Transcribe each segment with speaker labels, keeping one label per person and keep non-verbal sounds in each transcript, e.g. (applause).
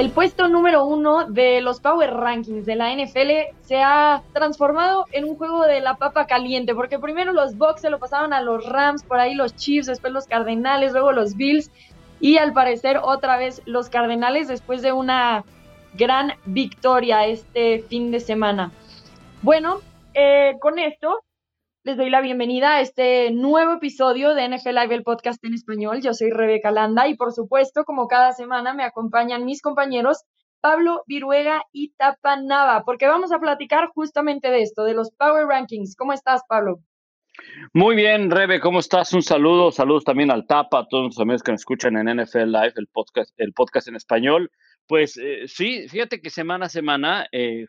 Speaker 1: El puesto número uno de los Power Rankings de la NFL se ha transformado en un juego de la papa caliente, porque primero los Bucks se lo pasaban a los Rams, por ahí los Chiefs, después los Cardenales, luego los Bills y al parecer otra vez los Cardenales después de una gran victoria este fin de semana. Bueno, eh, con esto les doy la bienvenida a este nuevo episodio de NFL Live, el podcast en español. Yo soy Rebeca Landa y por supuesto, como cada semana, me acompañan mis compañeros Pablo Viruega y Tapa Nava, porque vamos a platicar justamente de esto, de los Power Rankings. ¿Cómo estás, Pablo?
Speaker 2: Muy bien, Rebe, ¿cómo estás? Un saludo, saludos también al Tapa, a todos los amigos que nos escuchan en NFL Live, el podcast, el podcast en español. Pues eh, sí, fíjate que semana a semana, eh,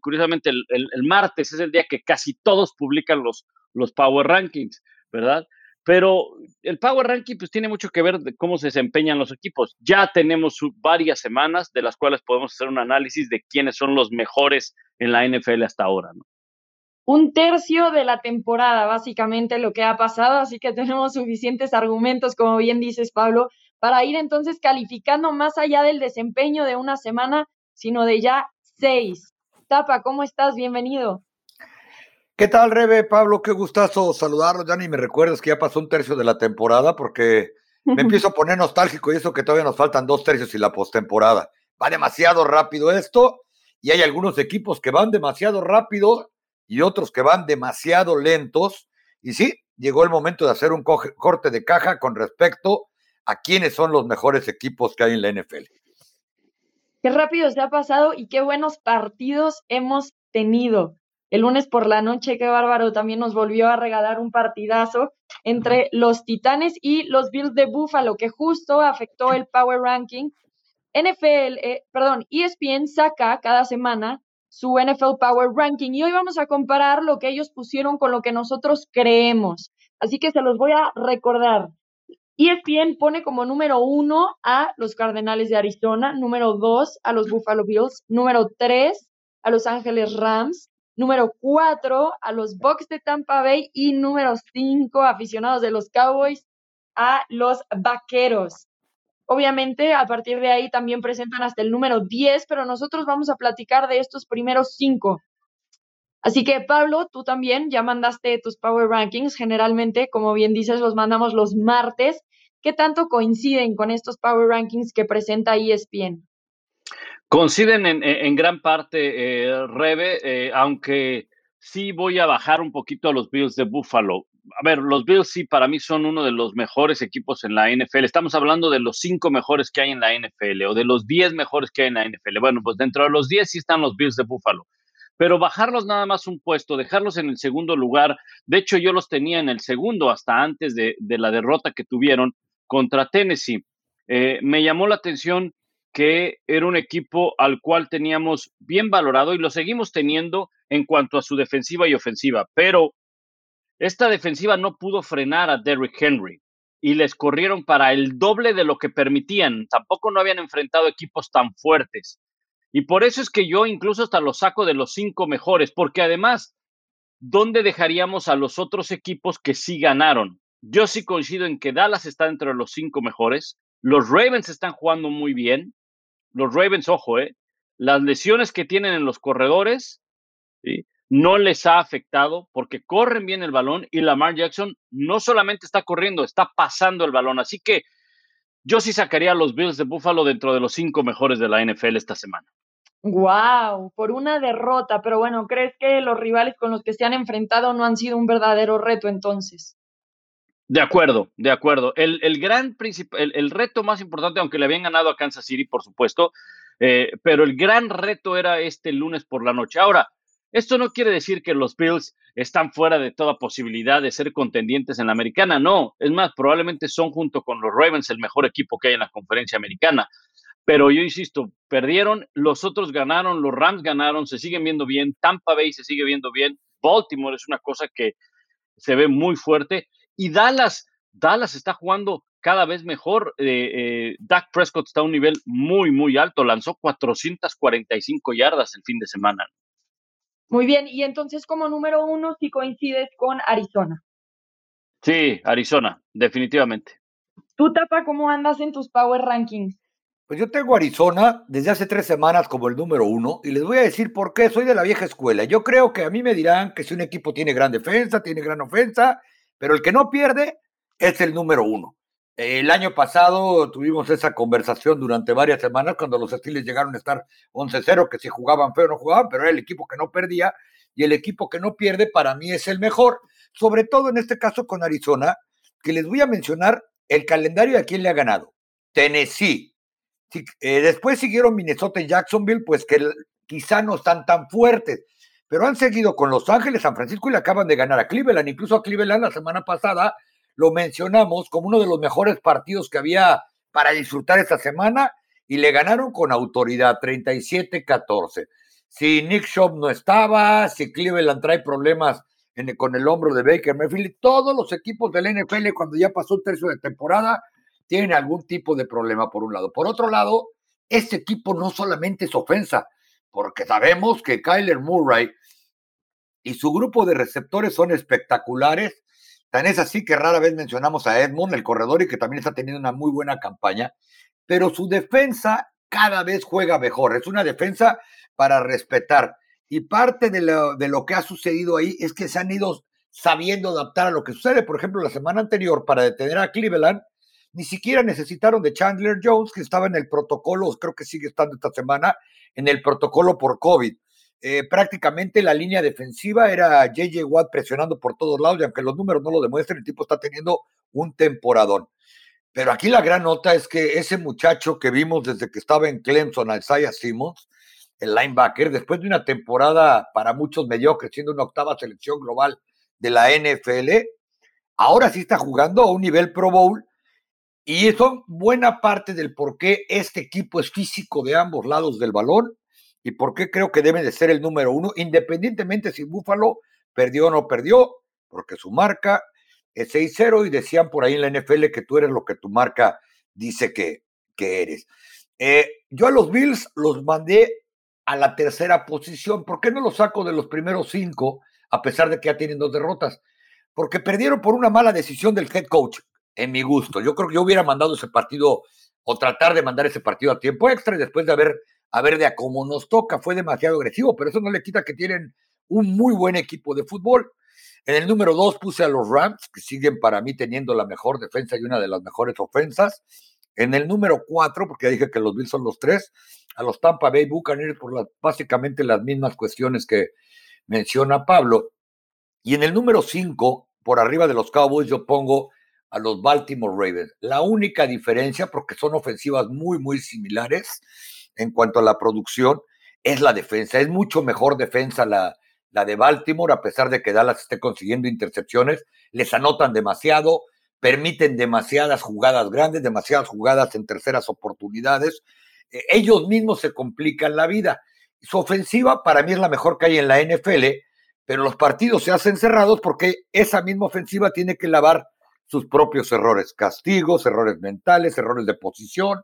Speaker 2: curiosamente el, martes es el día que casi todos publican los, los Power Rankings, ¿verdad? Pero el Power Ranking pues tiene mucho que ver de cómo se desempeñan los equipos. Ya tenemos varias semanas de las cuales podemos hacer un análisis de quiénes son los mejores en la NFL hasta ahora, ¿no?
Speaker 1: Un tercio de la temporada, básicamente, lo que ha pasado, así que tenemos suficientes argumentos, como bien dices, Pablo, para ir entonces calificando más allá del desempeño de una semana, sino de ya seis. Tapa, ¿cómo estás? Bienvenido.
Speaker 3: ¿Qué tal, Rebe? Pablo, qué gustazo saludarlo. Ya ni me recuerdas que ya pasó un tercio de la temporada porque (laughs) me empiezo a poner nostálgico y eso que todavía nos faltan dos tercios y la postemporada. Va demasiado rápido esto y hay algunos equipos que van demasiado rápido y otros que van demasiado lentos. Y sí, llegó el momento de hacer un corte de caja con respecto a quiénes son los mejores equipos que hay en la NFL.
Speaker 1: Qué rápido se ha pasado y qué buenos partidos hemos tenido. El lunes por la noche, qué bárbaro, también nos volvió a regalar un partidazo entre los Titanes y los Bills de Buffalo, que justo afectó el Power Ranking. NFL, eh, perdón, ESPN saca cada semana su NFL Power Ranking y hoy vamos a comparar lo que ellos pusieron con lo que nosotros creemos. Así que se los voy a recordar. ESPN pone como número uno a los Cardenales de Arizona, número dos a los Buffalo Bills, número tres a Los Ángeles Rams, número cuatro a los Bucks de Tampa Bay y número cinco aficionados de los Cowboys a los Vaqueros. Obviamente, a partir de ahí también presentan hasta el número 10, pero nosotros vamos a platicar de estos primeros cinco. Así que Pablo, tú también ya mandaste tus Power Rankings. Generalmente, como bien dices, los mandamos los martes. ¿Qué tanto coinciden con estos Power Rankings que presenta ESPN?
Speaker 2: Coinciden en, gran parte, eh, Rebe, eh, aunque sí voy a bajar un poquito a los Bills de Buffalo. A ver, los Bills sí para mí son uno de los mejores equipos en la NFL. Estamos hablando de los cinco mejores que hay en la NFL o de los diez mejores que hay en la NFL. Bueno, pues dentro de los diez sí están los Bills de Buffalo. Pero bajarlos nada más un puesto, dejarlos en el segundo lugar. De hecho, yo los tenía en el segundo hasta antes de la derrota que tuvieron contra Tennessee. Eh, me llamó la atención que era un equipo al cual teníamos bien valorado y lo seguimos teniendo en cuanto a su defensiva y ofensiva, pero esta defensiva no pudo frenar a Derrick Henry y les corrieron para el doble de lo que permitían. Tampoco no habían enfrentado equipos tan fuertes. Y por eso es que yo incluso hasta lo saco de los cinco mejores, porque además, ¿dónde dejaríamos a los otros equipos que sí ganaron? Yo sí coincido en que Dallas está entre los cinco mejores. Los Ravens están jugando muy bien. Los Ravens, ojo, eh, las lesiones que tienen en los corredores no les ha afectado porque corren bien el balón y Lamar Jackson no solamente está corriendo, está pasando el balón. Así que yo sí sacaría a los Bills de Buffalo dentro de los cinco mejores de la NFL esta semana.
Speaker 1: Wow, por una derrota, pero bueno, ¿crees que los rivales con los que se han enfrentado no han sido un verdadero reto entonces?
Speaker 2: De acuerdo, de acuerdo. El, gran el, el, reto más importante, aunque le habían ganado a Kansas City, por supuesto, eh, pero el gran reto era este lunes por la noche. Ahora, esto no quiere decir que los Bills están fuera de toda posibilidad de ser contendientes en la americana, no. Es más, probablemente son junto con los Ravens el mejor equipo que hay en la conferencia americana. Pero yo insisto, perdieron, los otros ganaron, los Rams ganaron, se siguen viendo bien, Tampa Bay se sigue viendo bien, Baltimore es una cosa que se ve muy fuerte y Dallas, Dallas está jugando cada vez mejor. Eh, eh, Dak Prescott está a un nivel muy, muy alto. Lanzó 445 yardas el fin de semana.
Speaker 1: Muy bien, y entonces como número uno, si coincides con Arizona.
Speaker 2: Sí, Arizona, definitivamente.
Speaker 1: ¿Tú, Tapa, cómo andas en tus Power Rankings?
Speaker 3: Pues yo tengo Arizona desde hace tres semanas como el número uno y les voy a decir por qué. Soy de la vieja escuela. Yo creo que a mí me dirán que si un equipo tiene gran defensa, tiene gran ofensa, pero el que no pierde es el número uno. El año pasado tuvimos esa conversación durante varias semanas cuando los Steelers llegaron a estar 11-0, que si jugaban feo no jugaban, pero era el equipo que no perdía y el equipo que no pierde para mí es el mejor, sobre todo en este caso con Arizona, que les voy a mencionar el calendario de quién le ha ganado. Tennessee, eh, después siguieron Minnesota y Jacksonville, pues que quizá no están tan fuertes, pero han seguido con Los Ángeles, San Francisco y le acaban de ganar a Cleveland. Incluso a Cleveland la semana pasada lo mencionamos como uno de los mejores partidos que había para disfrutar esta semana y le ganaron con autoridad 37-14. Si Nick Shop no estaba, si Cleveland trae problemas con el hombro de Baker Mayfield, todos los equipos del NFL cuando ya pasó un tercio de temporada tienen algún tipo de problema por un lado. Por otro lado, este equipo no solamente es ofensa, porque sabemos que Kyler Murray y su grupo de receptores son espectaculares. Tan es así que rara vez mencionamos a Edmond, el corredor, y que también está teniendo una muy buena campaña, pero su defensa cada vez juega mejor. Es una defensa para respetar. Y parte de lo, de lo que ha sucedido ahí es que se han ido sabiendo adaptar a lo que sucede. Por ejemplo, la semana anterior, para detener a Cleveland, ni siquiera necesitaron de Chandler Jones, que estaba en el protocolo, creo que sigue estando esta semana, en el protocolo por COVID. Eh, prácticamente la línea defensiva era JJ Watt presionando por todos lados, y aunque los números no lo demuestren, el tipo está teniendo un temporadón. Pero aquí la gran nota es que ese muchacho que vimos desde que estaba en Clemson, Isaiah Simmons, el linebacker, después de una temporada para muchos mediocre, siendo una octava selección global de la NFL, ahora sí está jugando a un nivel Pro Bowl y eso buena parte del por qué este equipo es físico de ambos lados del balón y por qué creo que debe de ser el número uno, independientemente si Búfalo perdió o no perdió, porque su marca es 6-0 y decían por ahí en la NFL que tú eres lo que tu marca dice que, que eres. Eh, yo a los Bills los mandé a la tercera posición. ¿Por qué no los saco de los primeros cinco, a pesar de que ya tienen dos derrotas? Porque perdieron por una mala decisión del head coach en mi gusto. Yo creo que yo hubiera mandado ese partido o tratar de mandar ese partido a tiempo extra y después de haber, a ver de a cómo nos toca, fue demasiado agresivo, pero eso no le quita que tienen un muy buen equipo de fútbol. En el número dos puse a los Rams, que siguen para mí teniendo la mejor defensa y una de las mejores ofensas. En el número cuatro, porque ya dije que los Bills son los tres, a los Tampa Bay Buccaneers por básicamente las mismas cuestiones que menciona Pablo. Y en el número cinco, por arriba de los Cowboys, yo pongo a los Baltimore Ravens. La única diferencia, porque son ofensivas muy, muy similares en cuanto a la producción, es la defensa. Es mucho mejor defensa la, la de Baltimore, a pesar de que Dallas esté consiguiendo intercepciones. Les anotan demasiado, permiten demasiadas jugadas grandes, demasiadas jugadas en terceras oportunidades. E, ellos mismos se complican la vida. Su ofensiva para mí es la mejor que hay en la NFL, pero los partidos se hacen cerrados porque esa misma ofensiva tiene que lavar sus propios errores, castigos, errores mentales, errores de posición,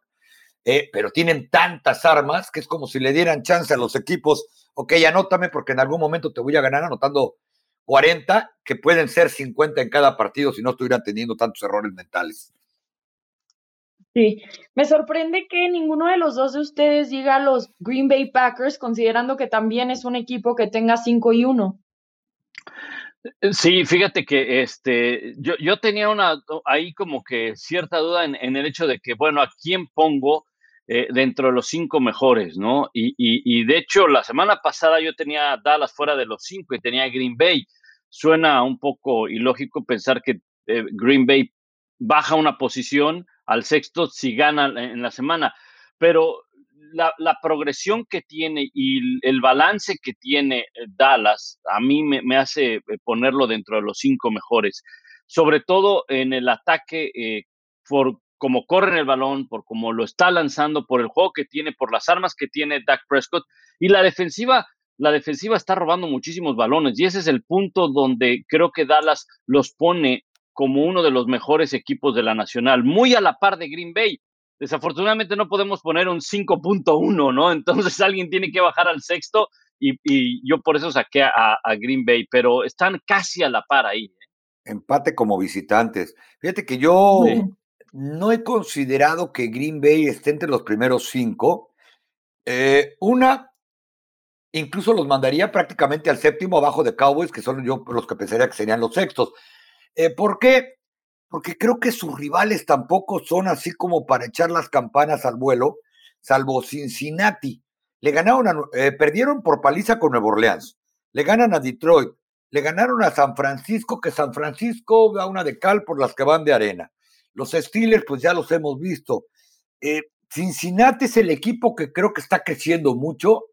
Speaker 3: eh, pero tienen tantas armas que es como si le dieran chance a los equipos, ok, anótame porque en algún momento te voy a ganar anotando 40, que pueden ser 50 en cada partido si no estuvieran teniendo tantos errores mentales.
Speaker 1: Sí, me sorprende que ninguno de los dos de ustedes diga los Green Bay Packers, considerando que también es un equipo que tenga 5 y 1.
Speaker 2: Sí, fíjate que este, yo, yo tenía una ahí como que cierta duda en, el hecho de que, bueno, ¿a quién pongo eh, dentro de los cinco mejores, no? Y, y, de hecho, la semana pasada yo tenía Dallas fuera de los cinco y tenía Green Bay. Suena un poco ilógico pensar que eh, Green Bay baja una posición al sexto si gana en la semana, pero la, progresión que tiene y el balance que tiene eh, Dallas, a mí me, hace eh, ponerlo dentro de los cinco mejores, sobre todo en el ataque, eh, por cómo corren el balón, por cómo lo está lanzando, por el juego que tiene, por las armas que tiene Dak Prescott y la defensiva. La defensiva está robando muchísimos balones y ese es el punto donde creo que Dallas los pone como uno de los mejores equipos de la nacional, muy a la par de Green Bay desafortunadamente no podemos poner un 5.1, ¿no? Entonces (laughs) alguien tiene que bajar al sexto y, yo por eso saqué a, Green Bay, pero están casi a la par ahí. ¿eh?
Speaker 3: Empate como visitantes. Fíjate que yo, no he considerado que Green Bay esté entre los primeros cinco. Eh, una, incluso los mandaría prácticamente al séptimo abajo de Cowboys, que son yo los que pensaría que serían los sextos. Eh, ¿Por qué? Porque creo que sus rivales tampoco son así como para echar las campanas al vuelo, salvo Cincinnati. Le ganaron a, eh, perdieron por paliza con Nueva Orleans. Le ganan a Detroit. Le ganaron a San Francisco, que San Francisco da una de cal por las que van de arena. Los Steelers, pues ya los hemos visto. Eh, Cincinnati es el equipo que creo que está creciendo mucho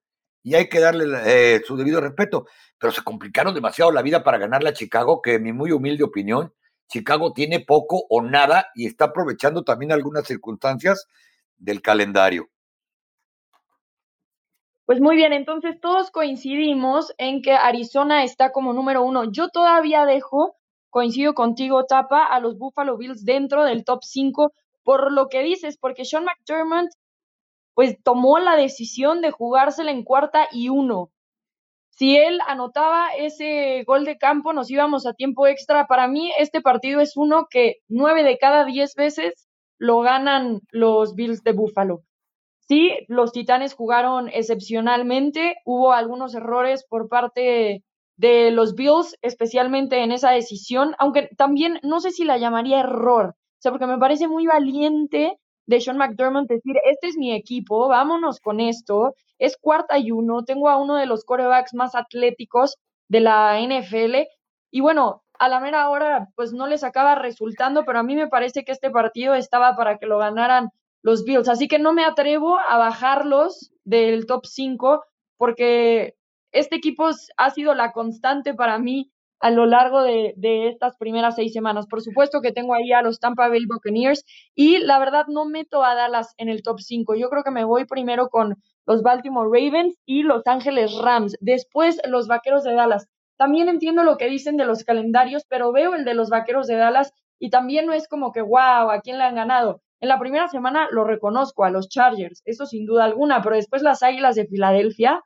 Speaker 3: y hay que darle eh, su debido respeto, pero se complicaron demasiado la vida para ganarle a Chicago, que en mi muy humilde opinión, Chicago tiene poco o nada y está aprovechando también algunas circunstancias del calendario.
Speaker 1: Pues muy bien, entonces todos coincidimos en que Arizona está como número uno. Yo todavía dejo coincido contigo, Tapa, a los Buffalo Bills dentro del top 5 por lo que dices, porque Sean McDermott pues tomó la decisión de jugársela en cuarta y uno. Si él anotaba ese gol de campo, nos íbamos a tiempo extra. Para mí, este partido es uno que nueve de cada diez veces lo ganan los Bills de Buffalo. Sí, los Titanes jugaron excepcionalmente, hubo algunos errores por parte de los Bills, especialmente en esa decisión, aunque también no sé si la llamaría error, o sea, porque me parece muy valiente de Sean McDermott decir, este es mi equipo, vámonos con esto, es cuarta y uno, tengo a uno de los corebacks más atléticos de la NFL, y bueno, a la mera hora, pues no les acaba resultando, pero a mí me parece que este partido estaba para que lo ganaran los Bills, así que no me atrevo a bajarlos del top 5 porque este equipo ha sido la constante para mí a lo largo de, estas primeras seis semanas. Por supuesto que tengo ahí a los Tampa Bay Buccaneers y la verdad no meto a Dallas en el top 5. Yo creo que me voy primero con los Baltimore Ravens y Los Ángeles Rams, después los Vaqueros de Dallas. También entiendo lo que dicen de los calendarios, pero veo el de los Vaqueros de Dallas y también no es como que, wow, ¿a quién le han ganado? En la primera semana lo reconozco a los Chargers, eso sin duda alguna, pero después las Águilas de Filadelfia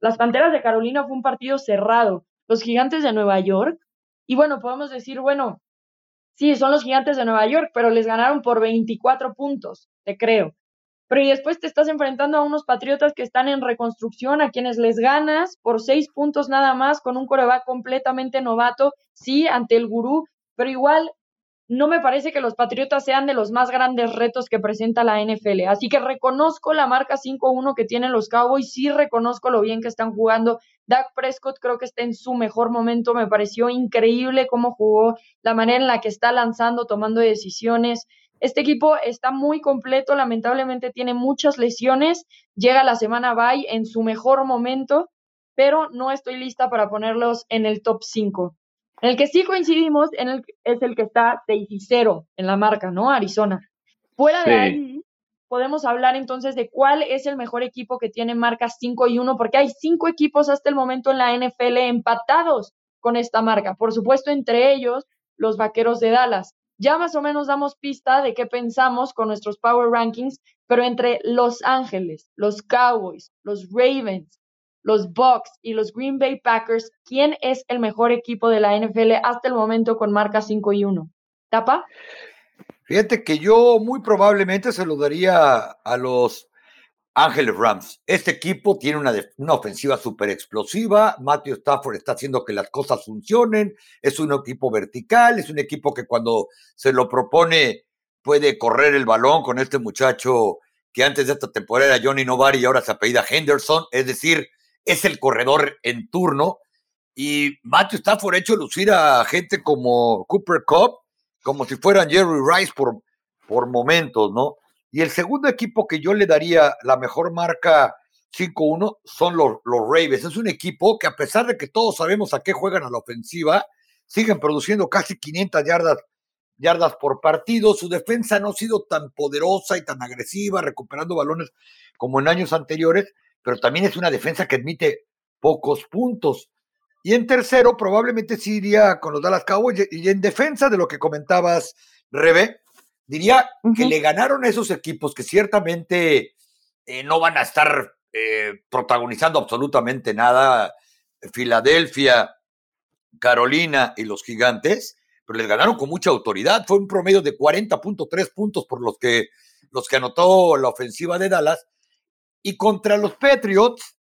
Speaker 1: las Panteras de Carolina fue un partido cerrado. Los Gigantes de Nueva York, y bueno, podemos decir, bueno, sí, son los Gigantes de Nueva York, pero les ganaron por 24 puntos, te creo. Pero y después te estás enfrentando a unos Patriotas que están en reconstrucción, a quienes les ganas por seis puntos nada más, con un coreback completamente novato, sí, ante el gurú, pero igual no me parece que los Patriotas sean de los más grandes retos que presenta la NFL. Así que reconozco la marca 5-1 que tienen los Cowboys, sí reconozco lo bien que están jugando. Dak Prescott creo que está en su mejor momento, me pareció increíble cómo jugó, la manera en la que está lanzando, tomando decisiones. Este equipo está muy completo, lamentablemente tiene muchas lesiones, llega la semana bye en su mejor momento, pero no estoy lista para ponerlos en el top 5. En el que sí coincidimos en el, es el que está 6 y 0 en la marca, ¿no? Arizona. Fuera de ahí, podemos hablar entonces de cuál es el mejor equipo que tiene marca 5 y 1, porque hay cinco equipos hasta el momento en la NFL empatados con esta marca. Por supuesto, entre ellos, los Vaqueros de Dallas. Ya más o menos damos pista de qué pensamos con nuestros Power Rankings, pero entre Los Ángeles, los Cowboys, los Ravens, los Bucks y los Green Bay Packers, ¿quién es el mejor equipo de la NFL hasta el momento con marca 5 y 1? ¿Tapa?
Speaker 3: Fíjate que yo muy probablemente se lo daría a los Ángeles Rams. Este equipo tiene una, una ofensiva súper explosiva. Matthew Stafford está haciendo que las cosas funcionen. Es un equipo vertical. Es un equipo que cuando se lo propone puede correr el balón con este muchacho que antes de esta temporada era Johnny Novari y ahora se apellida Henderson. Es decir, es el corredor en turno. Y Matthew Stafford ha hecho lucir a gente como Cooper Cup, como si fueran Jerry Rice por, por momentos, ¿no? Y el segundo equipo que yo le daría la mejor marca 5-1 son los, los Ravens. Es un equipo que a pesar de que todos sabemos a qué juegan a la ofensiva, siguen produciendo casi 500 yardas, yardas por partido. Su defensa no ha sido tan poderosa y tan agresiva, recuperando balones como en años anteriores, pero también es una defensa que admite pocos puntos. Y en tercero, probablemente sí iría con los Dallas Cowboys. Y en defensa de lo que comentabas, Rebe, diría que le ganaron a esos equipos que ciertamente eh, no van a estar eh, protagonizando absolutamente nada. Filadelfia, Carolina y los Gigantes, pero les ganaron con mucha autoridad. Fue un promedio de 40.3 puntos por los que, los que anotó la ofensiva de Dallas. Y contra los Patriots,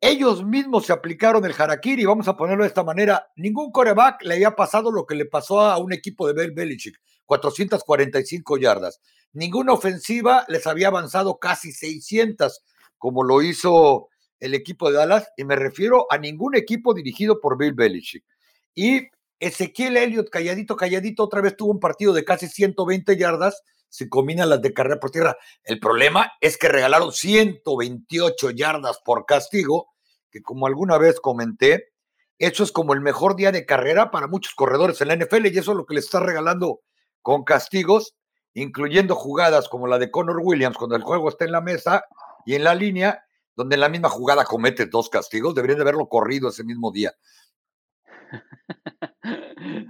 Speaker 3: ellos mismos se aplicaron el harakiri, vamos a ponerlo de esta manera. Ningún coreback le había pasado lo que le pasó a un equipo de Bel Belichick, 445 yardas. Ninguna ofensiva les había avanzado casi 600, como lo hizo el equipo de Dallas, y me refiero a ningún equipo dirigido por Bill Belichick. Y Ezequiel Elliott, calladito, calladito, otra vez tuvo un partido de casi 120 yardas, se combinan las de carrera por tierra. El problema es que regalaron 128 yardas por castigo, que como alguna vez comenté, eso es como el mejor día de carrera para muchos corredores en la NFL y eso es lo que les está regalando con castigos, incluyendo jugadas como la de Connor Williams cuando el juego está en la mesa y en la línea, donde en la misma jugada comete dos castigos, deberían de haberlo corrido ese mismo día. (laughs)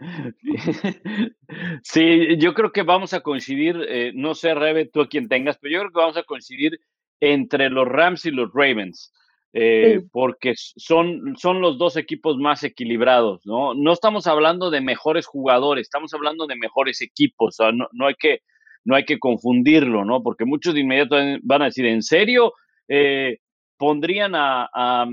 Speaker 3: (laughs)
Speaker 2: Sí, yo creo que vamos a coincidir, eh, no sé, Rebe, tú a quien tengas, pero yo creo que vamos a coincidir entre los Rams y los Ravens, eh, porque son, son los dos equipos más equilibrados, ¿no? No estamos hablando de mejores jugadores, estamos hablando de mejores equipos, no, hay que, no hay que confundirlo, ¿no? Porque muchos de inmediato van a decir, ¿en serio? Eh, pondrían a,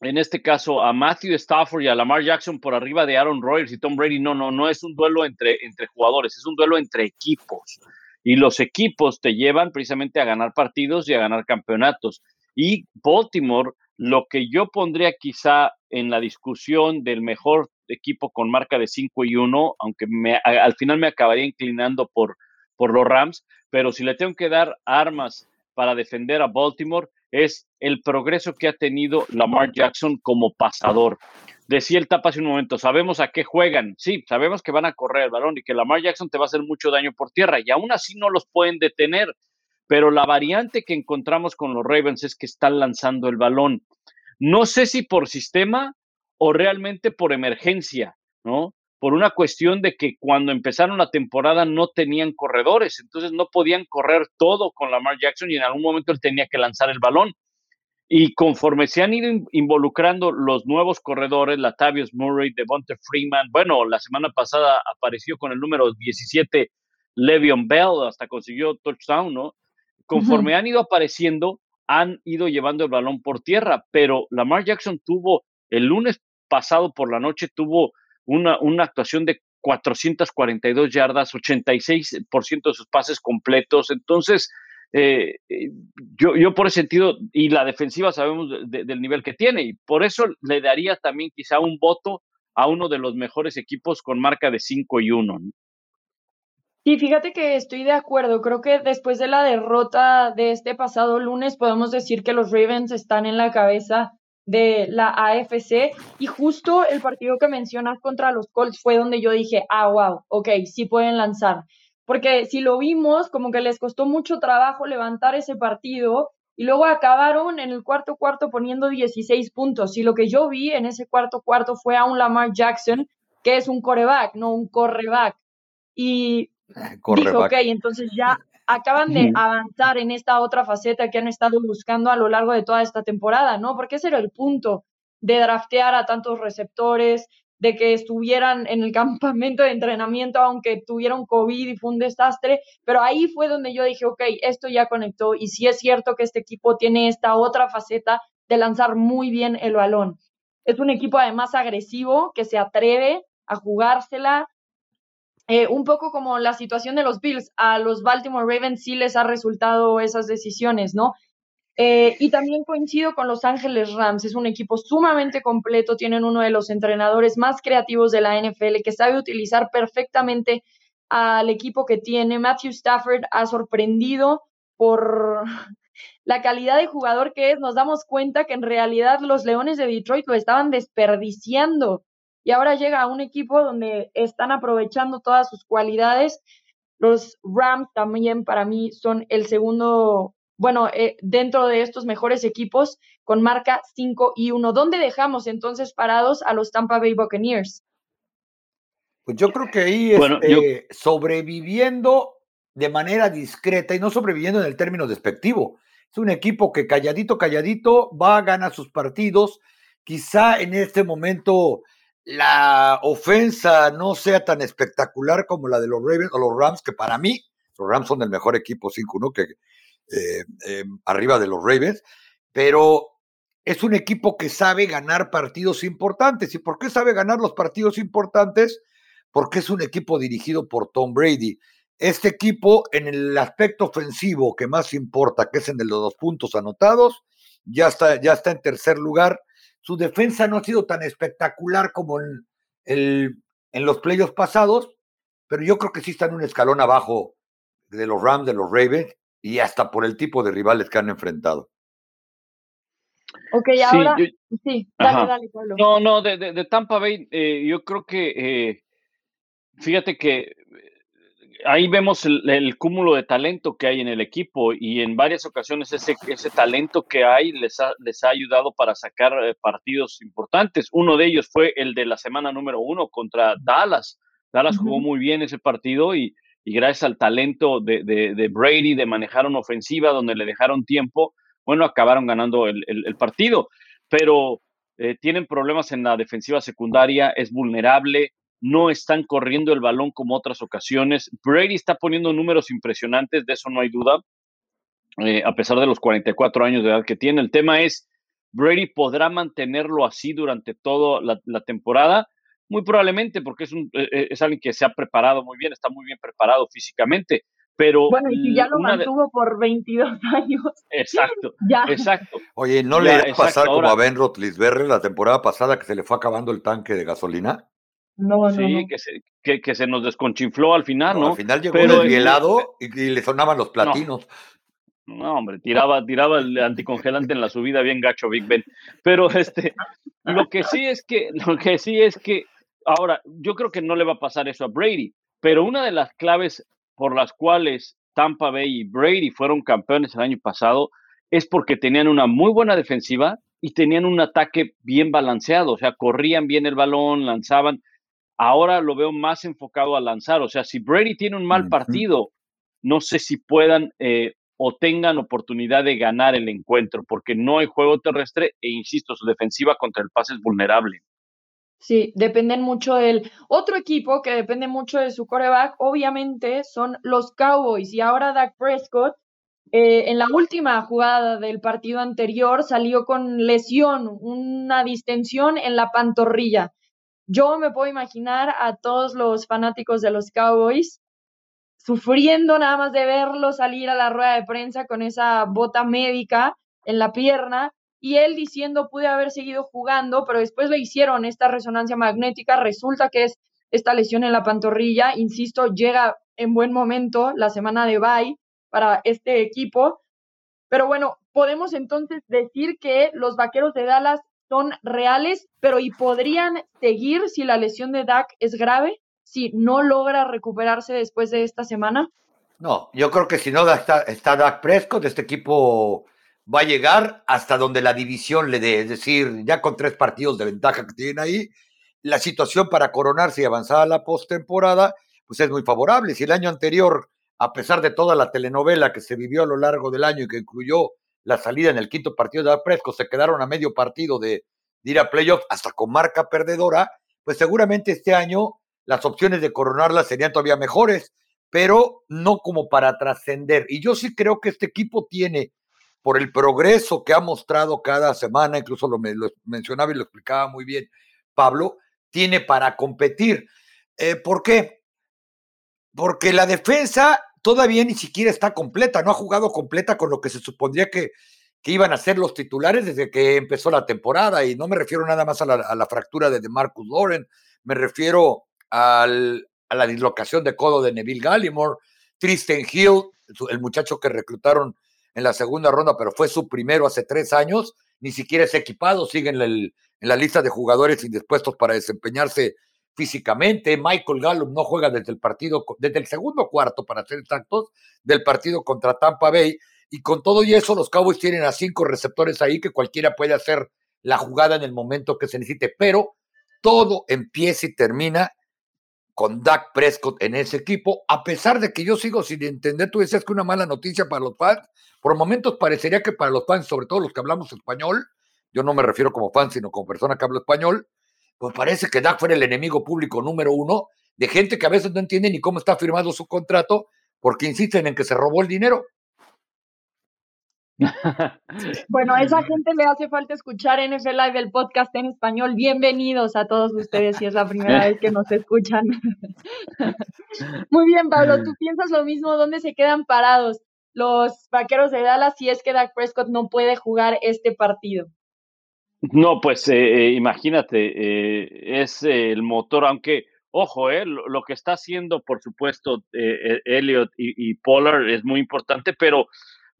Speaker 2: en este caso, a Matthew Stafford y a Lamar Jackson por arriba de Aaron Rodgers y Tom Brady. No, no, no es un duelo entre, entre jugadores, es un duelo entre equipos. Y los equipos te llevan precisamente a ganar partidos y a ganar campeonatos. Y Baltimore, lo que yo pondría quizá en la discusión del mejor equipo con marca de 5 y 1, aunque al final me acabaría inclinando por, por los Rams, pero si le tengo que dar armas para defender a Baltimore, es el progreso que ha tenido Lamar Jackson como pasador. Decía el tapa hace un momento, sabemos a qué juegan. Sí, sabemos que van a correr el balón y que Lamar Jackson te va a hacer mucho daño por tierra y aún así no los pueden detener. Pero la variante que encontramos con los Ravens es que están lanzando el balón. No sé si por sistema o realmente por emergencia, ¿no? Por una cuestión de que cuando empezaron la temporada no tenían corredores, entonces no podían correr todo con Lamar Jackson y en algún momento él tenía que lanzar el balón. Y conforme se han ido involucrando los nuevos corredores, Latavius Murray, Devonta Freeman, bueno, la semana pasada apareció con el número 17 Le'Veon Bell, hasta consiguió touchdown, ¿no? Conforme han ido apareciendo, han ido llevando el balón por tierra, pero Lamar Jackson tuvo, el lunes pasado por la noche, tuvo una, una actuación de 442 yardas, 86% de sus pases completos, entonces eh, eh, yo, yo por ese sentido, y la defensiva sabemos del nivel que tiene, y por eso le daría también quizá un voto a uno de los mejores equipos con marca de 5 y 1.
Speaker 1: Sí, fíjate que estoy de acuerdo. Creo que después de la derrota de este pasado lunes, podemos decir que los Ravens están en la cabeza de la AFC. Y justo el partido que mencionas contra los Colts fue donde yo dije, ah, wow, ok, sí pueden lanzar porque si lo vimos, como que les costó mucho trabajo levantar ese partido y luego acabaron en el cuarto cuarto poniendo 16 puntos. Y lo que yo vi en ese cuarto cuarto fue a un Lamar Jackson, que es un coreback, no un correback. Y dijo, ok, entonces ya acaban de avanzar en esta otra faceta que han estado buscando a lo largo de toda esta temporada, ¿no? Porque ese era el punto de draftear a tantos receptores, de que estuvieran en el (laughs) campamento de entrenamiento, aunque tuvieron COVID y fue un desastre, pero ahí fue donde yo dije, ok, esto ya conectó y sí es cierto que este equipo tiene esta otra faceta de lanzar muy bien el balón. Es un equipo además agresivo que se atreve a jugársela, eh, un poco como la situación de los Bills, a los Baltimore Ravens sí les ha resultado esas decisiones, ¿no? Eh, y también coincido con Los Ángeles Rams, es un equipo sumamente completo, tienen uno de los entrenadores más creativos de la NFL que sabe utilizar perfectamente al equipo que tiene. Matthew Stafford ha sorprendido por (laughs) la calidad de jugador que es. Nos damos cuenta que en realidad los Leones de Detroit lo estaban desperdiciando y ahora llega a un equipo donde están aprovechando todas sus cualidades. Los Rams también para mí son el segundo bueno, eh, dentro de estos mejores equipos con marca 5 y 1. ¿Dónde dejamos entonces parados a los Tampa Bay Buccaneers?
Speaker 3: Pues yo creo que ahí este, sobreviviendo de manera discreta y no sobreviviendo en el término despectivo. Es un equipo que calladito, calladito va, a ganar sus partidos. Quizá en este momento la ofensa no sea tan espectacular como la de los Ravens o los Rams, que para mí, los Rams son el mejor equipo 5-1 que eh, eh, arriba de los Ravens, pero es un equipo que sabe ganar partidos importantes. ¿Y por qué sabe ganar los partidos importantes? Porque es un equipo dirigido por Tom Brady. Este equipo, en el aspecto ofensivo que más importa, que es en el de los puntos anotados, ya está, ya está en tercer lugar. Su defensa no ha sido tan espectacular como en, el, en los playoffs pasados, pero yo creo que sí está en un escalón abajo de los Rams, de los Ravens, y hasta por el tipo de rivales que han enfrentado.
Speaker 1: Ok, ahora sí, dale, dale, Pablo.
Speaker 2: No, no, de, Tampa Bay, eh, yo creo que, eh, fíjate que ahí vemos el, cúmulo de talento que hay en el equipo y en varias ocasiones ese, ese talento que hay les ha, les ha ayudado para sacar eh, partidos importantes. Uno de ellos fue el de la semana número uno contra Dallas. Dallas jugó muy bien ese partido y, y gracias al talento de, de, Brady de manejar una ofensiva donde le dejaron tiempo, bueno, acabaron ganando el, el, partido. Pero eh, tienen problemas en la defensiva secundaria, es vulnerable, no están corriendo el balón como otras ocasiones. Brady está poniendo números impresionantes, de eso no hay duda, eh, a pesar de los 44 años de edad que tiene. El tema es, Brady podrá mantenerlo así durante toda la, temporada. Muy probablemente, porque es, un, eh, eh, es alguien que se ha preparado muy bien, está muy bien preparado físicamente. Pero
Speaker 1: bueno, y si ya lo mantuvo por 22 (laughs) años.
Speaker 2: Exacto, (laughs) exacto.
Speaker 3: Oye, ¿no le va a pasar como a Ben Roethlisberger la temporada pasada que se le fue acabando el tanque de gasolina?
Speaker 1: No,
Speaker 2: sí,
Speaker 1: no,
Speaker 2: Que, se, que, que, se nos desconchinfló al final, ¿no?
Speaker 3: Al final llegó Pero desvielado y, y, le sonaban los platinos.
Speaker 2: No, hombre, tiraba, tiraba el anticongelante en la subida bien gacho Big Ben. Pero este, lo que sí es que, lo que sí es que, ahora, yo creo que no le va a pasar eso a Brady, pero una de las claves por las cuales Tampa Bay y Brady fueron campeones el año pasado es porque tenían una muy buena defensiva y tenían un ataque bien balanceado, o sea, corrían bien el balón, lanzaban ahora lo veo más enfocado a lanzar. O sea, si Brady tiene un mal partido, no sé si puedan eh, o tengan oportunidad de ganar el encuentro, porque no hay juego terrestre e insisto, su defensiva contra el pase es vulnerable.
Speaker 1: Sí, dependen mucho del otro equipo que depende mucho de su coreback, obviamente son los Cowboys y ahora Dak Prescott eh, en la última jugada del partido anterior salió con lesión, una distensión en la pantorrilla. Yo me puedo imaginar a todos los fanáticos de los Cowboys sufriendo nada más de verlo salir a la rueda de prensa con esa bota médica en la pierna y él diciendo pude haber seguido jugando, pero después le hicieron esta resonancia magnética, resulta que es esta lesión en la pantorrilla, insisto, llega en buen momento la semana de bye para este equipo, pero bueno, podemos entonces decir que los Vaqueros de Dallas son reales, pero ¿y podrían seguir si la lesión de Dak es grave? Si no logra recuperarse después de esta semana.
Speaker 3: No, yo creo que si no está, está Dak Prescott, este equipo va a llegar hasta donde la división le dé, es decir, ya con tres partidos de ventaja que tienen ahí, la situación para coronarse y avanzar a la postemporada, pues es muy favorable. Si el año anterior, a pesar de toda la telenovela que se vivió a lo largo del año y que incluyó la salida en el quinto partido de Presco, se quedaron a medio partido de, ir a playoff hasta con marca perdedora, pues seguramente este año las opciones de coronarla serían todavía mejores, pero no como para trascender. Y yo sí creo que este equipo tiene, por el progreso que ha mostrado cada semana, incluso lo, mencionaba y lo explicaba muy bien Pablo, tiene para competir. Eh, ¿Por qué? Porque la defensa todavía ni siquiera está completa, no ha jugado completa con lo que se supondría que, que iban a ser los titulares desde que empezó la temporada. Y no me refiero nada más a la, fractura de Marcus Lauren, me refiero al, a la dislocación de codo de Neville Gallimore, Tristan Hill, el muchacho que reclutaron en la segunda ronda, pero fue su primero hace tres años, ni siquiera es equipado, sigue en, en la lista de jugadores indispuestos para desempeñarse físicamente. Michael Gallup no juega desde el partido, desde el segundo cuarto, para ser exactos, del partido contra Tampa Bay. Y con todo y eso, los Cowboys tienen a cinco receptores ahí que cualquiera puede hacer la jugada en el momento que se necesite. Pero todo empieza y termina con Dak Prescott en ese equipo, a pesar de que yo sigo sin entender, tú decías que una mala noticia para los fans, por momentos parecería que para los fans, sobre todo los que hablamos español, yo no me refiero como fans, sino como persona que habla español, pues parece que Dak fuera el enemigo público número uno de gente que a veces no entiende ni cómo está firmado su contrato porque insisten en que se robó el dinero. (laughs)
Speaker 1: Bueno, a esa gente le hace falta escuchar NFL Live, el podcast en español. Bienvenidos a todos ustedes si es la primera vez que nos escuchan. (laughs) Muy bien, Pablo, ¿tú (laughs) piensas lo mismo? ¿Dónde se quedan parados los vaqueros de Dallas si es que Dak Prescott no puede jugar este partido?
Speaker 2: No, pues eh, eh, imagínate, eh, es el motor, aunque, ojo, lo, que está haciendo, por supuesto, Elliot y, y Pollard es muy importante, pero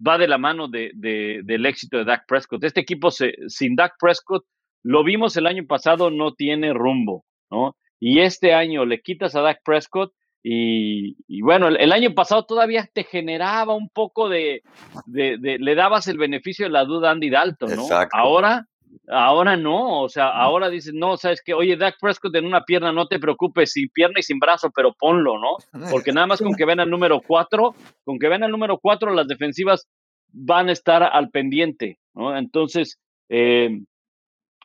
Speaker 2: va de la mano de, del éxito de Dak Prescott. Este equipo sin Dak Prescott, lo vimos el año pasado, no tiene rumbo, ¿no? Y este año le quitas a Dak Prescott y, bueno, el, año pasado todavía te generaba un poco de, le dabas el beneficio de la duda a Andy Dalton, ¿no? Ahora Ahora no, o sea, ahora dices, no, sabes que, oye, Dak Prescott en una pierna, no te preocupes, sin pierna y sin brazo, pero ponlo, ¿no? Porque nada más con que ven al número cuatro, con que ven al número cuatro, las defensivas van a estar al pendiente, ¿no? Entonces, eh,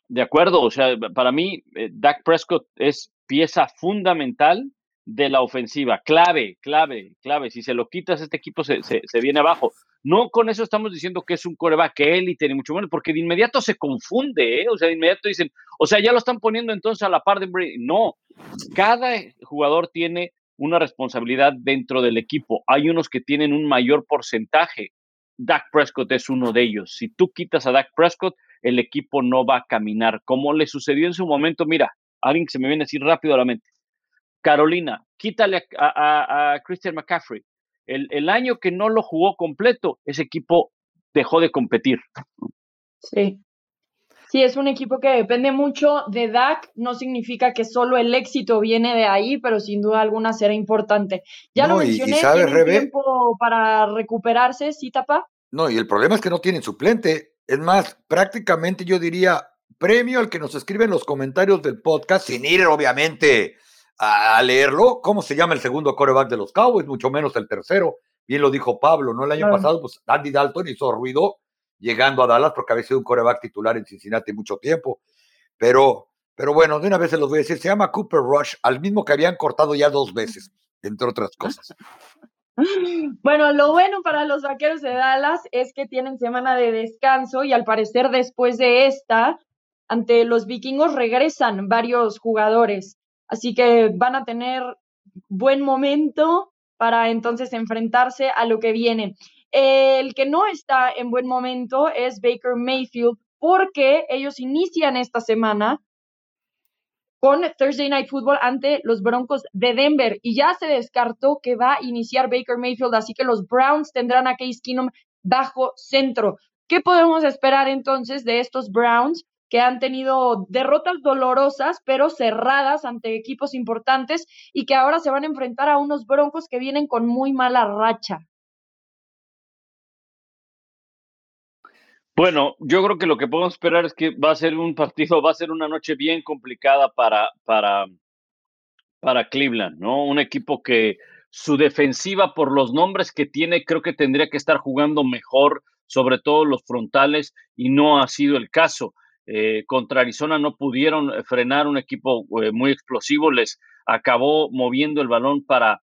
Speaker 2: de acuerdo, o sea, para mí, eh, Dak Prescott es pieza fundamental de la ofensiva, clave, clave, clave. Si se lo quitas, este equipo se, se, se viene abajo. No con eso estamos diciendo que es un coreback élite, ni mucho menos, porque de inmediato se confunde, ¿eh? o sea, de inmediato dicen, o sea, ya lo están poniendo entonces a la par de Brady. No, cada jugador tiene una responsabilidad dentro del equipo. Hay unos que tienen un mayor porcentaje. Dak Prescott es uno de ellos. Si tú quitas a Dak Prescott, el equipo no va a caminar. Como le sucedió en su momento, mira, alguien que se me viene así rápido a la mente. Carolina, quítale a Christian McCaffrey el, año que no lo jugó completo, ese equipo dejó de competir.
Speaker 1: Sí. Sí, es un equipo que depende mucho de Dak. No significa que solo el éxito viene de ahí, pero sin duda alguna será importante. Ya lo mencioné, y, tiempo para recuperarse, ¿sí, Tapa?
Speaker 3: No, y el problema es que no tienen suplente. Es más, prácticamente yo diría premio al que nos escribe en los comentarios del podcast, sin ir obviamente a, leerlo, ¿cómo se llama el segundo coreback de los Cowboys? Mucho menos el tercero. Bien lo dijo Pablo, ¿no? El año pasado, pues Andy Dalton hizo ruido llegando a Dallas porque había sido un coreback titular en Cincinnati mucho tiempo. Pero, pero bueno, de una vez se los voy a decir, se llama Cooper Rush, al mismo que habían cortado ya dos veces, entre otras cosas. (laughs)
Speaker 1: Bueno, lo bueno para los vaqueros de Dallas es que tienen semana de descanso y al parecer después de esta, ante los vikingos regresan varios jugadores. Así que van a tener buen momento para entonces enfrentarse a lo que viene. El que no está en buen momento es Baker Mayfield porque ellos inician esta semana con Thursday Night Football ante los Broncos de Denver y ya se descartó que va a iniciar Baker Mayfield, así que los Browns tendrán a Case Keenum bajo centro. ¿Qué podemos esperar entonces de estos Browns? Que han tenido derrotas dolorosas, pero cerradas ante equipos importantes y que ahora se van a enfrentar a unos broncos que vienen con muy mala racha.
Speaker 2: Bueno, yo creo que lo que podemos esperar es que va a ser un partido, va a ser una noche bien complicada para, para, para Cleveland, ¿no? Un equipo que su defensiva, por los nombres que tiene, creo que tendría que estar jugando mejor, sobre todo los frontales, y no ha sido el caso. Eh, contra Arizona no pudieron eh, frenar un equipo eh, muy explosivo, les acabó moviendo el balón para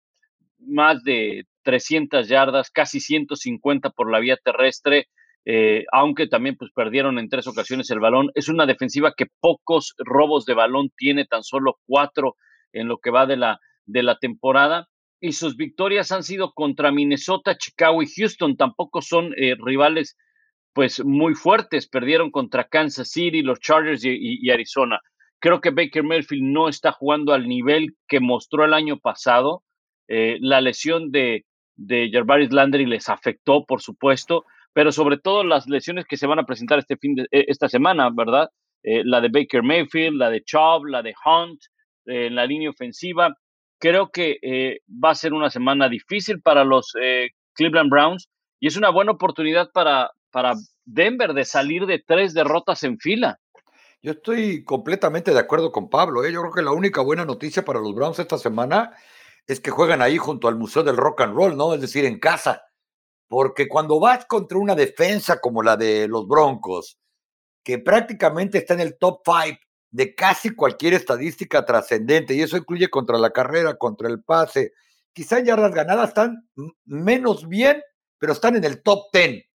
Speaker 2: más de 300 yardas, casi 150 por la vía terrestre, aunque también pues perdieron en tres ocasiones el balón. Es una defensiva que pocos robos de balón tiene, tan solo cuatro en lo que va de la, de la temporada. Y sus victorias han sido contra Minnesota, Chicago y Houston. Tampoco son rivales pues muy fuertes. Perdieron contra Kansas City, los Chargers y, Arizona. Creo que Baker Mayfield no está jugando al nivel que mostró el año pasado. Eh, la lesión de, de Landry les afectó, por supuesto, pero sobre todo las lesiones que se van a presentar este fin de, eh, esta semana, ¿verdad? Eh, la de Baker Mayfield, la de Chubb, la de Hunt, en la línea ofensiva. Creo que va a ser una semana difícil para los Cleveland Browns y es una buena oportunidad para, para Denver de salir de tres derrotas en fila.
Speaker 3: Yo estoy completamente de acuerdo con Pablo. ¿eh? Yo creo que la única buena noticia para los Browns esta semana es que juegan ahí junto al Museo del Rock and Roll, ¿no? Es decir, en casa. Porque cuando vas contra una defensa como la de los Broncos, que prácticamente está en el top five de casi cualquier estadística trascendente, y eso incluye contra la carrera, contra el pase. Quizá ya las ganadas están menos bien, pero están en el top 10.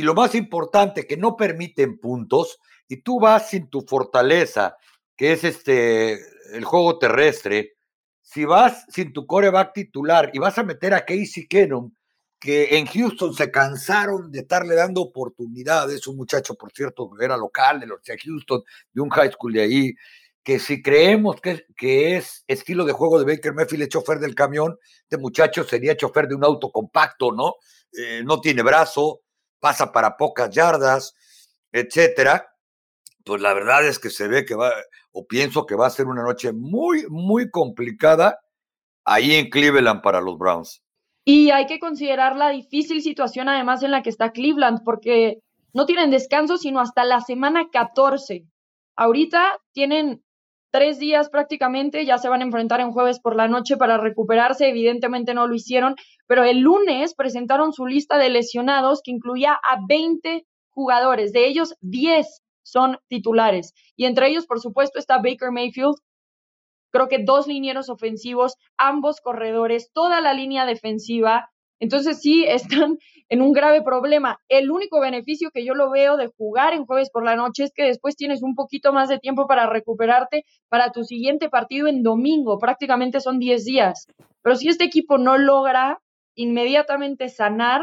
Speaker 3: Y lo más importante, que no permiten puntos, y tú vas sin tu fortaleza, que es este el juego terrestre, si vas sin tu coreback titular y vas a meter a Casey Keenum, que en Houston se cansaron de estarle dando oportunidades, un muchacho, por cierto, que era local de los Houston, de un high school de ahí, que si creemos que, que es estilo de juego de Baker Mayfield, el chofer del camión, este muchacho sería chofer de un auto compacto, ¿no? Eh, no tiene brazo, pasa para pocas yardas, etcétera. Pues la verdad es que se ve que va, o pienso que va a ser una noche muy, muy complicada ahí en Cleveland para los Browns.
Speaker 1: Y hay que considerar la difícil situación además en la que está Cleveland, porque no tienen descanso sino hasta la semana 14. Ahorita tienen tres días prácticamente, ya se van a enfrentar en jueves por la noche para recuperarse, evidentemente no lo hicieron, pero el lunes presentaron su lista de lesionados que incluía a 20 jugadores, de ellos 10 son titulares. Y entre ellos, por supuesto, está Baker Mayfield, creo que dos linieros ofensivos, ambos corredores, toda la línea defensiva. Entonces sí, están (laughs) en un grave problema. El único beneficio que yo lo veo de jugar en jueves por la noche es que después tienes un poquito más de tiempo para recuperarte para tu siguiente partido en domingo. Prácticamente son 10 días. Pero si este equipo no logra inmediatamente sanar,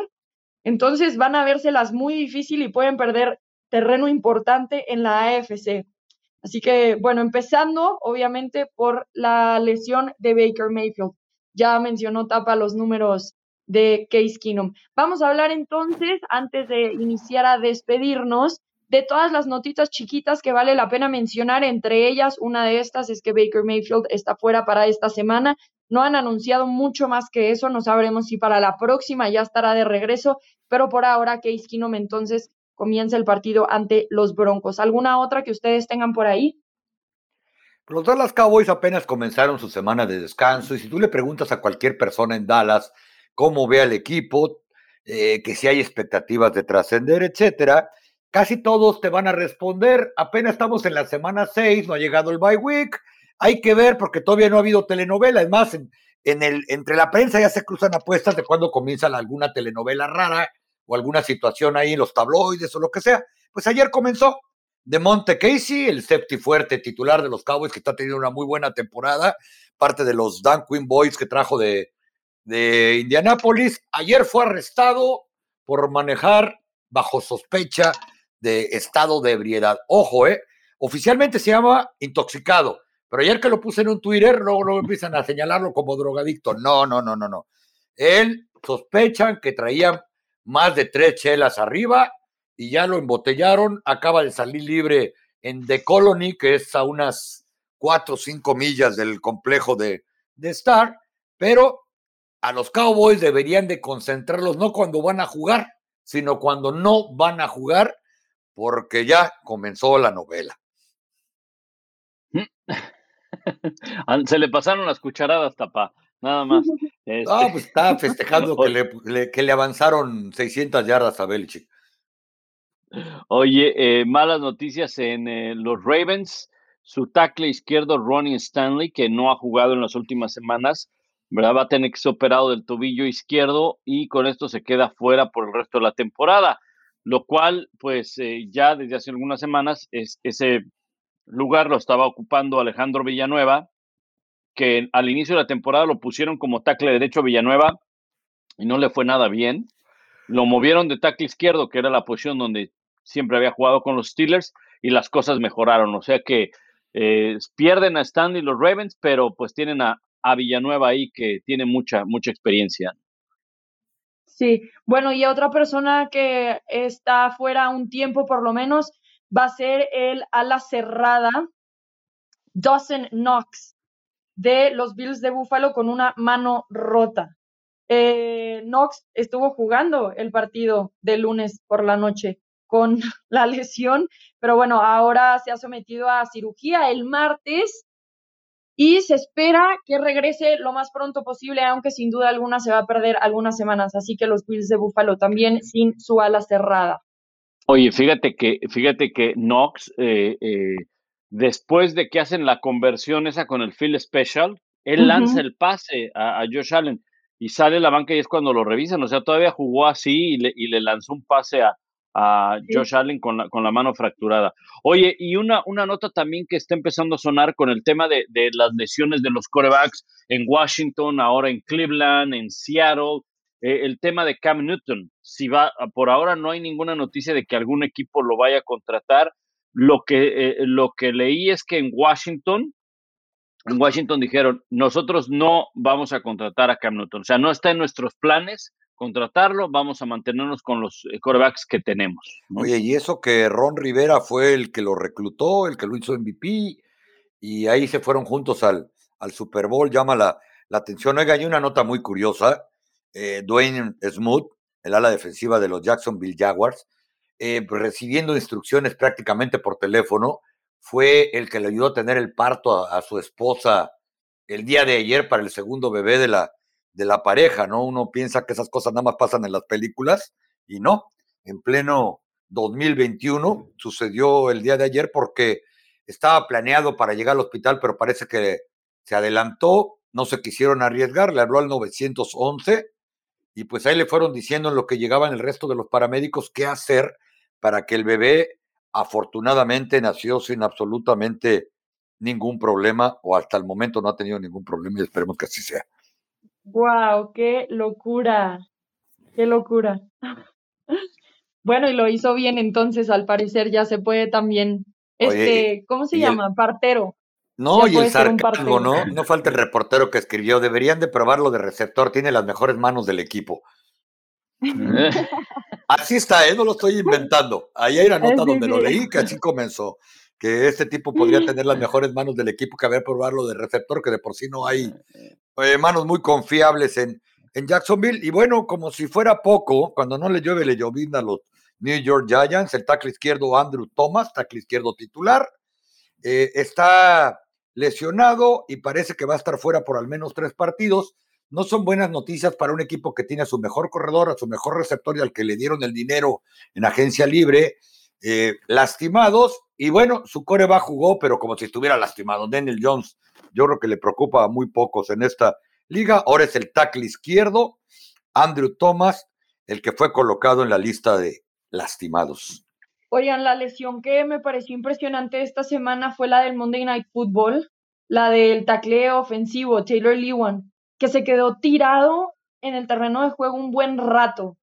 Speaker 1: entonces van a vérselas muy difícil y pueden perder terreno importante en la AFC. Así que, bueno, empezando obviamente por la lesión de Baker Mayfield. Ya mencionó Tapa los números de Case Keenum. Vamos a hablar entonces, antes de iniciar a despedirnos, de todas las notitas chiquitas que vale la pena mencionar. Entre ellas, una de estas es que Baker Mayfield está fuera para esta semana. No han anunciado mucho más que eso. No sabremos si para la próxima ya estará de regreso, pero por ahora Case Keenum entonces comienza el partido ante los Broncos. ¿Alguna otra que ustedes tengan por ahí?
Speaker 3: Los Dallas Cowboys apenas comenzaron su semana de descanso y si tú le preguntas a cualquier persona en Dallas cómo ve al equipo, eh, que si hay expectativas de trascender, etcétera, casi todos te van a responder. Apenas estamos en la semana 6, no ha llegado el bye week. Hay que ver porque todavía no ha habido telenovela. Es más, en, el, entre la prensa ya se cruzan apuestas de cuándo comienza alguna telenovela rara o alguna situación ahí en los tabloides o lo que sea. Pues ayer comenzó de Monte Casey, el safety fuerte titular de los Cowboys, que está teniendo una muy buena temporada, parte de los Dan Quinn Boys que trajo de, de Indianápolis. Ayer fue arrestado por manejar bajo sospecha de estado de ebriedad. Ojo, ¿eh? Oficialmente se llama intoxicado, pero ayer que lo puse en un Twitter, luego, luego empiezan a señalarlo como drogadicto. No, no, no, no, no. Él sospechan que traía más de tres chelas arriba y ya lo embotellaron. Acaba de salir libre en The Colony, que es a unas cuatro o cinco millas del complejo de, de Star, pero a los Cowboys deberían de concentrarlos no cuando van a jugar, sino cuando no van a jugar, porque ya comenzó la novela. (laughs)
Speaker 2: Se le pasaron las cucharadas, tapa nada más. (laughs)
Speaker 3: Ah, pues está (laughs) festejando que le, que le, avanzaron 600 yardas a Belichick.
Speaker 2: Oye, eh, malas noticias en eh, los Ravens. Su tackle izquierdo, Ronnie Stanley, que no ha jugado en las últimas semanas, ¿verdad? va a tener que ser operado del tobillo izquierdo y con esto se queda fuera por el resto de la temporada. Lo cual, pues eh, ya desde hace algunas semanas, es, ese lugar lo estaba ocupando Alejandro Villanueva, que al inicio de la temporada lo pusieron como tackle derecho a Villanueva y no le fue nada bien. Lo movieron de tackle izquierdo, que era la posición donde siempre había jugado con los Steelers, y las cosas mejoraron. O sea que eh, pierden a Stanley los Ravens, pero pues tienen a, a Villanueva ahí que tiene mucha, mucha experiencia.
Speaker 1: Sí, bueno, y otra persona que está fuera un tiempo por lo menos va a ser el ala cerrada, Dawson Knox de los Bills de Buffalo con una mano rota. Eh, Knox estuvo jugando el partido de lunes por la noche con (laughs) la lesión, pero bueno, ahora se ha sometido a cirugía el martes y se espera que regrese lo más pronto posible, aunque sin duda alguna se va a perder algunas semanas. Así que los Bills de Buffalo también sin su ala cerrada.
Speaker 2: Oye, fíjate que, fíjate que Knox eh, eh, después de que hacen la conversión esa con el field special, él lanza el pase a, Josh Allen y sale la banca y es cuando lo revisan. O sea, todavía jugó así y le, y le lanzó un pase a, a Josh Allen con la, con la mano fracturada. Oye, y una, una nota también que está empezando a sonar con el tema de, de las lesiones de los corebacks en Washington, ahora en Cleveland, en Seattle. Eh, el tema de Cam Newton, si va, por ahora no hay ninguna noticia de que algún equipo lo vaya a contratar. Lo que, eh, lo que leí es que en Washington, en Washington dijeron, nosotros no vamos a contratar a Cam Newton, o sea, no está en nuestros planes contratarlo, vamos a mantenernos con los eh, corebacks que tenemos.
Speaker 3: Oye, y eso que Ron Rivera fue el que lo reclutó, el que lo hizo MVP, y ahí se fueron juntos al, al Super Bowl, llama la, la atención. Oiga, hay una nota muy curiosa. Eh, Dwayne Smoot, el ala defensiva de los Jacksonville Jaguars, eh, recibiendo instrucciones prácticamente por teléfono, fue el que le ayudó a tener el parto a su esposa el día de ayer para el segundo bebé de la, de la pareja, ¿no? Uno piensa que esas cosas nada más pasan en las películas y no. En pleno 2021 sucedió el día de ayer porque estaba planeado para llegar al hospital, pero parece que se adelantó, no se quisieron arriesgar, le habló al 911 y pues ahí le fueron diciendo en lo que llegaban el resto de los paramédicos qué hacer para que el bebé afortunadamente nació sin absolutamente ningún problema o hasta el momento no ha tenido ningún problema y esperemos que así sea.
Speaker 1: Wow, qué locura, qué locura. (laughs) Bueno, y lo hizo bien entonces, al parecer ya se puede también, este, ¿cómo se llama? Partero.
Speaker 3: No, y el sarcasmo, ¿no? No falta el reportero que escribió, deberían de probarlo de receptor, tiene las mejores manos del equipo. (laughs) así está, ¿eh? no lo estoy inventando. Ahí hay una nota donde lo leí que así comenzó, que este tipo podría tener las mejores manos del equipo que haber probarlo de receptor, que de por sí no hay eh, manos muy confiables en, en Jacksonville. Y bueno, como si fuera poco, cuando no le llueve, le llovina a los New York Giants, el tackle izquierdo Andrew Thomas, tackle izquierdo titular, eh, está lesionado y parece que va a estar fuera por al menos tres partidos. No son buenas noticias para un equipo que tiene a su mejor corredor, a su mejor receptor y al que le dieron el dinero en agencia libre, eh, lastimados. Y bueno, su coreback jugó, pero como si estuviera lastimado. Daniel Jones yo creo que le preocupa a muy pocos en esta liga. Ahora es el tackle izquierdo, Andrew Thomas, el que fue colocado en la lista de lastimados.
Speaker 1: Oigan, la lesión que me pareció impresionante esta semana fue la del Monday Night Football, la del tacleo ofensivo, Taylor Lewan, que se quedó tirado en el terreno de juego un buen rato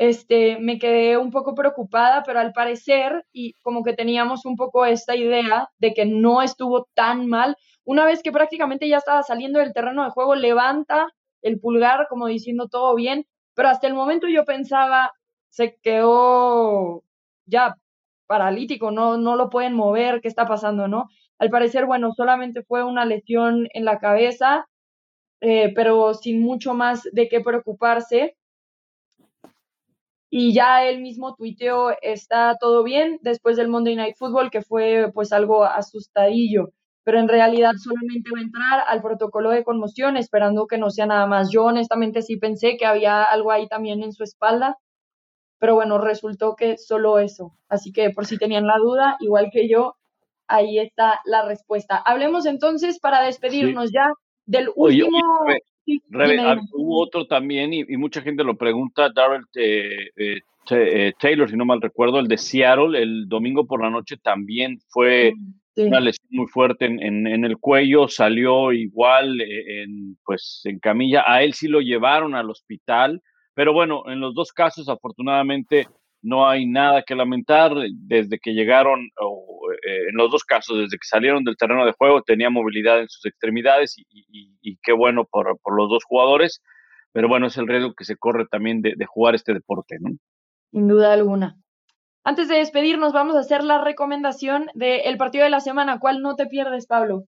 Speaker 1: este, me quedé un poco preocupada, pero al parecer, y como que teníamos un poco esta idea de que no estuvo tan mal, una vez que prácticamente ya estaba saliendo del terreno de juego, levanta el pulgar como diciendo todo bien, pero hasta el momento yo pensaba, se quedó ya paralítico, no, no lo pueden mover, ¿qué está pasando, no? Al parecer, bueno, solamente fue una lesión en la cabeza, eh, pero sin mucho más de qué preocuparse y ya él mismo tuiteó está todo bien después del Monday Night Football que fue pues algo asustadillo pero en realidad solamente va a entrar al protocolo de conmoción esperando que no sea nada más. Yo honestamente sí pensé que había algo ahí también en su espalda pero bueno resultó que solo eso. Así que por si tenían la duda igual que yo ahí está la respuesta. Hablemos entonces para despedirnos ya del último
Speaker 2: hubo otro también, y, mucha gente lo pregunta, Darrell eh, eh, eh, Taylor, si no mal recuerdo, el de Seattle, el domingo por la noche también fue mm, una lesión muy fuerte en, en, el cuello, salió igual en, pues, en camilla. A él sí lo llevaron al hospital, pero bueno, en los dos casos, afortunadamente, no hay nada que lamentar. Desde que llegaron, eh, en los dos casos, desde que salieron del terreno de juego, tenía movilidad en sus extremidades y, qué bueno por, los dos jugadores. Pero bueno, es el riesgo que se corre también de, jugar este deporte, ¿no?
Speaker 1: Sin duda alguna. Antes de despedirnos, vamos a hacer la recomendación del partido de la semana. ¿Cuál no te pierdes, Pablo?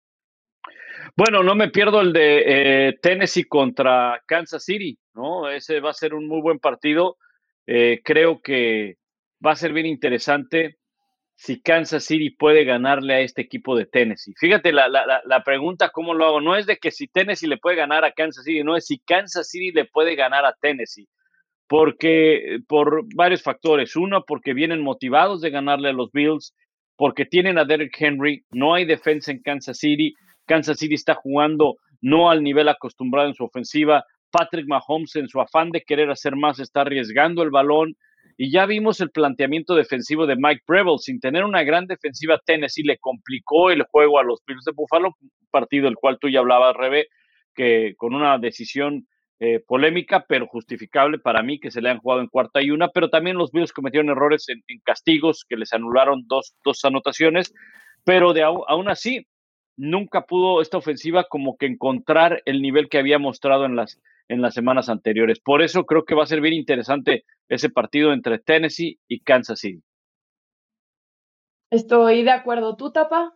Speaker 2: Bueno, no me pierdo el de eh, Tennessee contra Kansas City, ¿no? Ese va a ser un muy buen partido. Eh, creo que va a ser bien interesante si Kansas City puede ganarle a este equipo de Tennessee. Fíjate la, la, pregunta, ¿cómo lo hago? No es de que si Tennessee le puede ganar a Kansas City, no es si Kansas City le puede ganar a Tennessee. Porque por varios factores. Uno, porque vienen motivados de ganarle a los Bills. porque tienen a Derek Henry, no hay defensa en Kansas City, Kansas City está jugando no al nivel acostumbrado en su ofensiva, Patrick Mahomes en su afán de querer hacer más está arriesgando el balón, y ya vimos el planteamiento defensivo de Mike Preble. Sin tener una gran defensiva, Tennessee le complicó el juego a los Bills de Buffalo, partido del cual tú ya hablabas, Rebe, que con una decisión eh, polémica, pero justificable para mí que se le han jugado en cuarta y una, pero también los Bills cometieron errores en, castigos que les anularon dos, dos anotaciones, pero de aún así nunca pudo esta ofensiva como que encontrar el nivel que había mostrado en las, en las semanas anteriores. Por eso creo que va a ser bien interesante ese partido entre Tennessee y Kansas City.
Speaker 1: Estoy de acuerdo. ¿Tú, Tapa?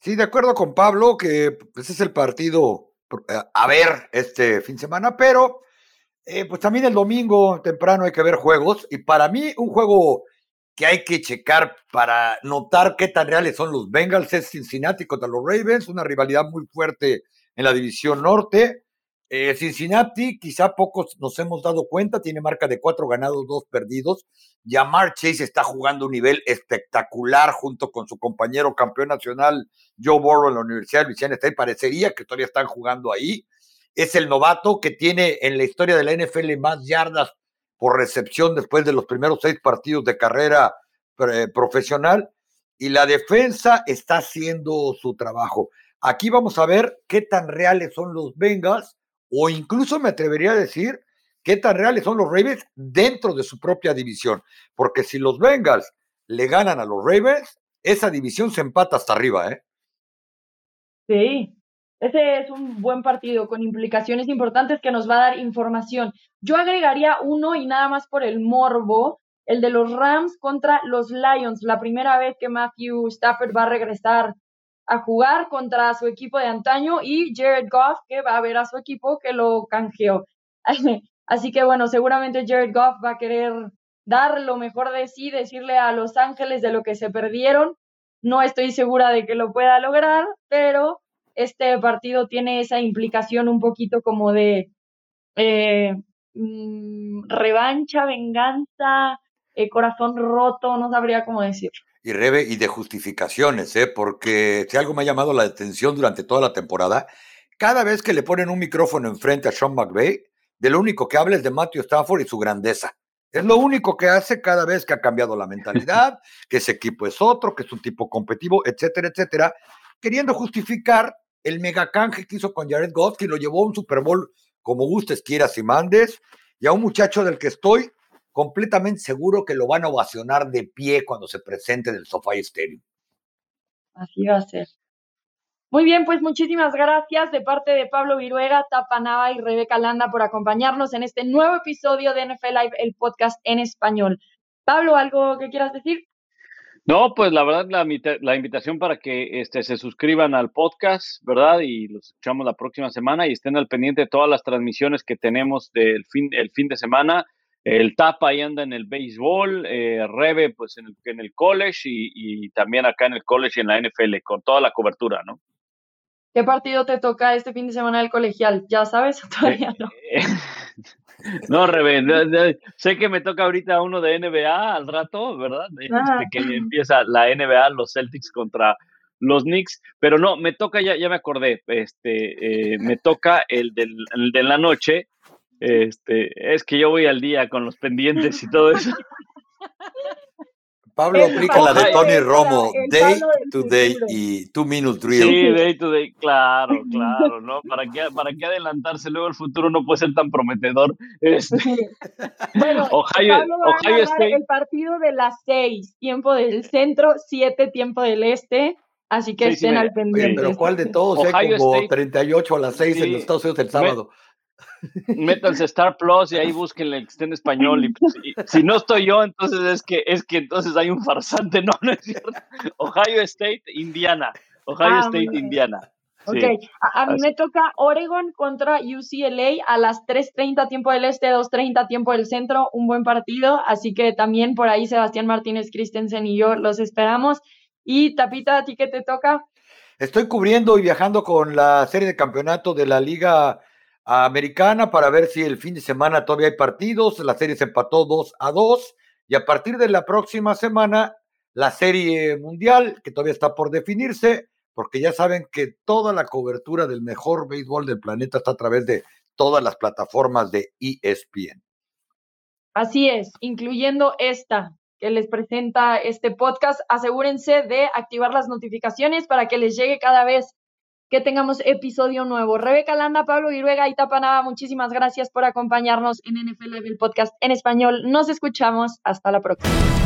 Speaker 3: Sí, de acuerdo con Pablo, que pues, es el partido eh, a ver este fin de semana, pero eh, pues también el domingo temprano hay que ver juegos y para mí un juego que hay que checar para notar qué tan reales son los Bengals es Cincinnati contra los Ravens, una rivalidad muy fuerte en la división norte. Eh, Cincinnati, quizá pocos nos hemos dado cuenta, tiene marca de cuatro ganados, dos perdidos. Yamar Chase está jugando un nivel espectacular junto con su compañero campeón nacional Joe Burrow en la Universidad de Louisiana State. Parecería que todavía están jugando ahí. Es el novato que tiene en la historia de la NFL más yardas por recepción después de los primeros seis partidos de carrera eh, profesional y la defensa está haciendo su trabajo. Aquí vamos a ver qué tan reales son los Bengals o incluso me atrevería a decir qué tan reales son los Ravens dentro de su propia división, porque si los Bengals le ganan a los Ravens, esa división se empata hasta arriba, ¿eh?
Speaker 1: Sí, ese es un buen partido con implicaciones importantes que nos va a dar información. Yo agregaría uno y nada más por el morbo, el de los Rams contra los Lions, la primera vez que Matthew Stafford va a regresar a jugar contra su equipo de antaño y Jared Goff que va a ver a su equipo que lo canjeó. (laughs) Así que bueno, seguramente Jared Goff va a querer dar lo mejor de sí, decirle a Los Ángeles de lo que se perdieron. No estoy segura de que lo pueda lograr, pero este partido tiene esa implicación un poquito como de eh, mm, revancha, venganza, eh, corazón roto, no sabría cómo decir.
Speaker 3: Y Rebe, y de justificaciones, ¿eh? porque si algo me ha llamado la atención durante toda la temporada, cada vez que le ponen un micrófono enfrente a Sean McVay, de lo único que habla es de Matthew Stafford y su grandeza. Es lo único que hace cada vez que ha cambiado la mentalidad, (laughs) que ese equipo es otro, que es un tipo competitivo, etcétera, etcétera, queriendo justificar el megacanje que hizo con Jared Goff, que lo llevó a un Super Bowl como gustes, quieras y mandes, y a un muchacho del que estoy completamente seguro que lo van a ovacionar de pie cuando se presente en el SoFi Stadium.
Speaker 1: Así va a ser. Muy bien, pues muchísimas gracias de parte de Pablo Viruega, Tapanaba y Rebeca Landa por acompañarnos en este nuevo episodio de NFL Live, el podcast en español. Pablo, ¿algo que quieras decir?
Speaker 2: No, pues la verdad, la, la, invitación para que este, se suscriban al podcast, ¿verdad? Y los escuchamos la próxima semana y estén al pendiente de todas las transmisiones que tenemos del fin, el fin de semana. El Tapa ahí anda en el béisbol, eh, Rebe pues en el, en el college y, y, también acá en el college y en la NFL, con toda la cobertura, ¿no?
Speaker 1: ¿Qué partido te toca este fin de semana del colegial? ¿Ya sabes o (laughs) todavía no? (laughs)
Speaker 2: No, Rebe, sé que me toca ahorita uno de NBA al rato, ¿verdad? Ah. Este, que empieza la NBA, los Celtics contra los Knicks, pero no, me toca, ya, ya me acordé, este, eh, me toca el, del, el de la noche, este, es que yo voy al día con los pendientes y todo eso. (laughs)
Speaker 3: Pablo aplica la de Tony Romo, day to day y two minute drill.
Speaker 2: Sí, day to day, claro, (laughs) claro, ¿no? ¿Para qué, para qué adelantarse? Luego el futuro no puede ser tan prometedor. Este. (laughs)
Speaker 1: Bueno, Ohio, Ohio State. El partido de las seis, tiempo del centro, siete, tiempo del este. Así que estén al pendiente.
Speaker 3: pero ¿cuál de todos? Eh? Como 38 a las 6 en los Estados Unidos el sábado
Speaker 2: métanse Star Plus y ahí busquen el que esté en español. Pues, y, si no estoy yo, entonces es que es que entonces hay un farsante, no, no es cierto. Ohio State, Indiana. Ohio ah, State, Indiana.
Speaker 1: Ok, a, mí me toca Oregon contra UCLA a las 3.30 tiempo del este, 2.30 tiempo del centro, un buen partido, así que también por ahí Sebastián Martínez Christensen y yo los esperamos. Y Tapita, ¿a ti qué te toca?
Speaker 3: Estoy cubriendo y viajando con la serie de campeonato de la Liga Americana para ver si el fin de semana todavía hay partidos. La serie se empató 2 a 2 y a partir de la próxima semana la serie mundial, que todavía está por definirse, porque ya saben que toda la cobertura del mejor béisbol del planeta está a través de todas las plataformas de ESPN.
Speaker 1: Así es, incluyendo esta que les presenta este podcast. Asegúrense de activar las notificaciones para que les llegue cada vez que tengamos episodio nuevo. Rebeca Landa, Pablo Iruega y Tapanaba, muchísimas gracias por acompañarnos en NFL el podcast en español. Nos escuchamos. Hasta la próxima.